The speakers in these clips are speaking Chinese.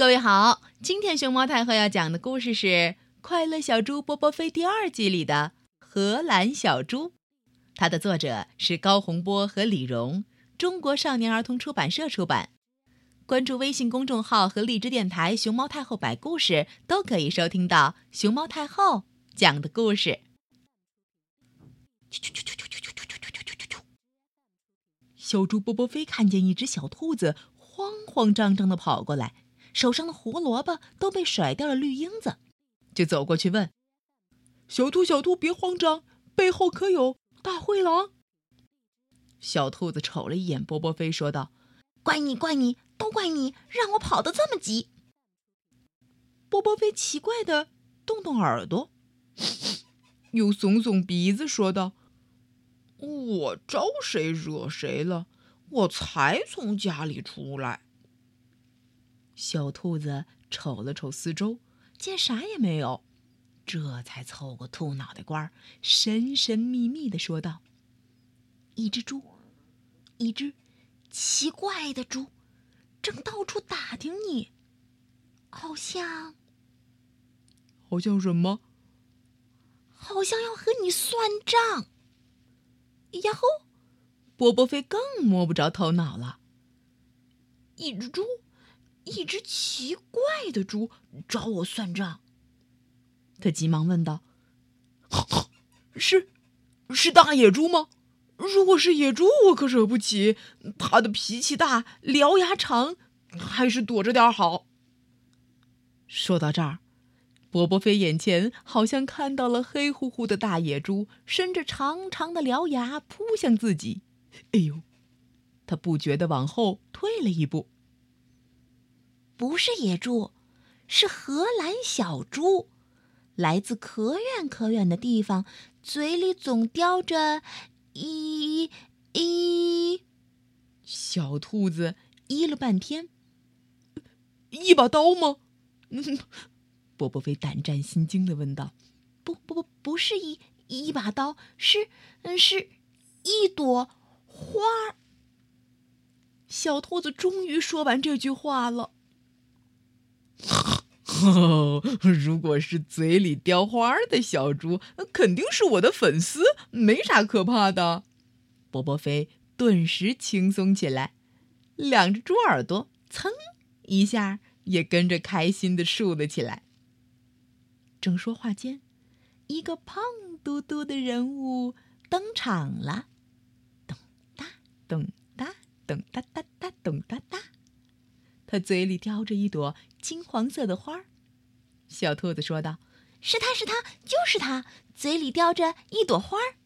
各位好，今天熊猫太后要讲的故事是《快乐小猪波波飞》第二季里的荷兰小猪，它的作者是高洪波和李荣，中国少年儿童出版社出版。关注微信公众号和荔枝电台“熊猫太后摆故事”，都可以收听到熊猫太后讲的故事。小猪波波飞看见一只小兔子慌慌张张的跑过来，手上的胡萝卜都被甩掉了绿缨子，就走过去问：“小兔，小兔，别慌张，背后可有大灰狼？”小兔子瞅了一眼波波飞，说道：“怪你，怪你。”都怪你让我跑得这么急。波波飞奇怪的动动耳朵，又耸耸鼻子，说道：“我招谁惹谁了？我才从家里出来。”小兔子瞅了瞅四周，见啥也没有，这才凑过兔脑袋瓜，神神秘秘的说道：“一只猪，一只奇怪的猪。”正到处打听你，好像，好像什么？好像要和你算账。呀吼！波波飞更摸不着头脑了。一只猪，一只奇怪的猪找我算账。他急忙问道：“是，是大野猪吗？”如果是野猪，我可惹不起。它的脾气大，獠牙长，还是躲着点好。说到这儿，波波飞眼前好像看到了黑乎乎的大野猪，伸着长长的獠牙扑向自己。哎呦！他不觉得往后退了一步。不是野猪，是荷兰小猪，来自可远可远的地方，嘴里总叼着。一，一，小兔子咦了半天，一把刀吗？波波飞胆战心惊的问道：“不，不，不，不是一一把刀，是，嗯，是一朵花。”小兔子终于说完这句话了。如果是嘴里叼花的小猪，那肯定是我的粉丝，没啥可怕的。波波飞顿时轻松起来，两只猪耳朵噌一下也跟着开心的竖了起来。正说话间，一个胖嘟嘟的人物登场了，咚哒咚哒咚哒哒哒咚哒哒，他嘴里叼着一朵金黄色的花儿。小兔子说道：“是他是他，就是他，嘴里叼着一朵花儿。”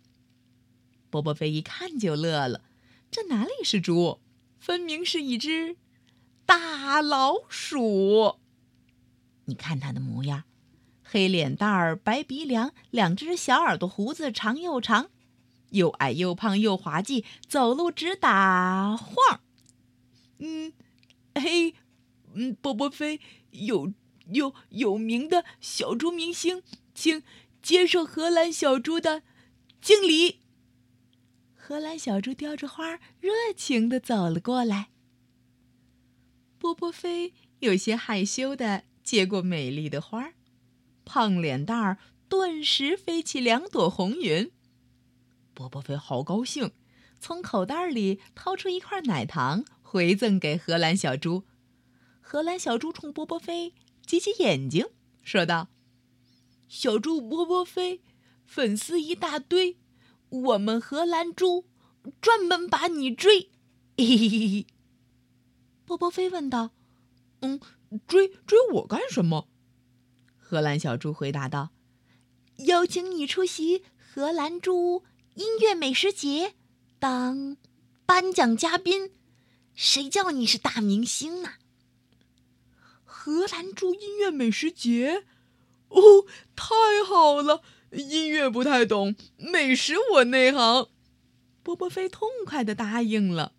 波波飞一看就乐了，这哪里是猪，分明是一只大老鼠。你看它的模样，黑脸蛋儿，白鼻梁，两只小耳朵，胡子长又长，又矮又胖又滑稽，走路直打晃。嗯，嘿，嗯，波波飞有。有有名的小猪明星，请接受荷兰小猪的敬礼。荷兰小猪叼着花，热情的走了过来。波波飞有些害羞的接过美丽的花，胖脸蛋儿顿时飞起两朵红云。波波飞好高兴，从口袋里掏出一块奶糖，回赠给荷兰小猪。荷兰小猪冲波波飞。挤挤眼睛，说道：“小猪波波飞，粉丝一大堆，我们荷兰猪专门把你追。”嘿嘿嘿。波波飞问道：“嗯，追追我干什么？”荷兰小猪回答道：“邀请你出席荷兰猪音乐美食节，当颁奖嘉宾。谁叫你是大明星呢？”荷兰猪音乐美食节，哦，太好了！音乐不太懂，美食我内行。波波飞痛快的答应了。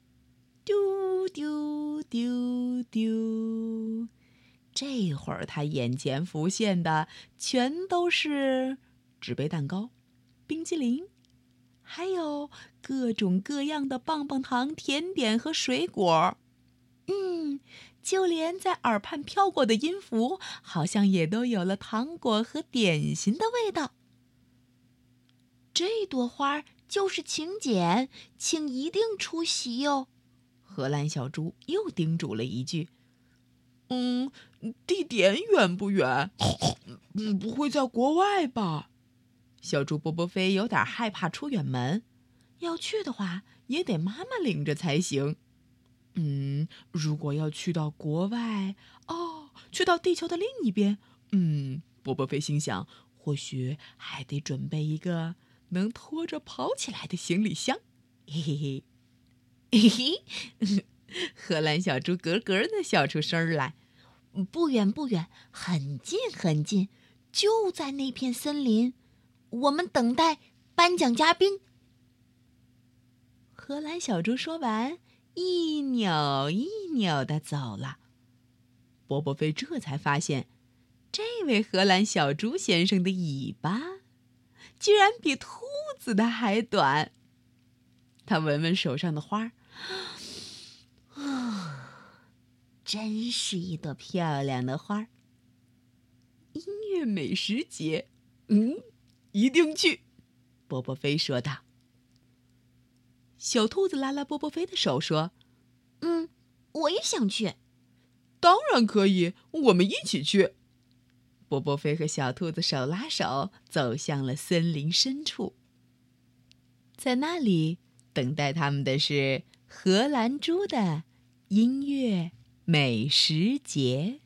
丢丢丢丢，这会儿他眼前浮现的全都是纸杯蛋糕、冰激凌，还有各种各样的棒棒糖、甜点和水果。嗯。就连在耳畔飘过的音符，好像也都有了糖果和点心的味道。这朵花就是请柬，请一定出席哟。荷兰小猪又叮嘱了一句：“嗯，地点远不远？嗯，不会在国外吧？”小猪波波飞有点害怕出远门，要去的话也得妈妈领着才行。嗯，如果要去到国外，哦，去到地球的另一边，嗯，波波飞心想，或许还得准备一个能拖着跑起来的行李箱。嘿嘿嘿，嘿嘿，荷兰小猪咯咯的笑出声来。不远不远，很近很近，就在那片森林。我们等待颁奖嘉宾。荷兰小猪说完。一扭一扭的走了，波波飞这才发现，这位荷兰小猪先生的尾巴，居然比兔子的还短。他闻闻手上的花，啊，真是一朵漂亮的花。音乐美食节，嗯，一定去。波波飞说道。小兔子拉拉波波飞的手说：“嗯，我也想去。”“当然可以，我们一起去。”波波飞和小兔子手拉手走向了森林深处，在那里等待他们的是荷兰猪的音乐美食节。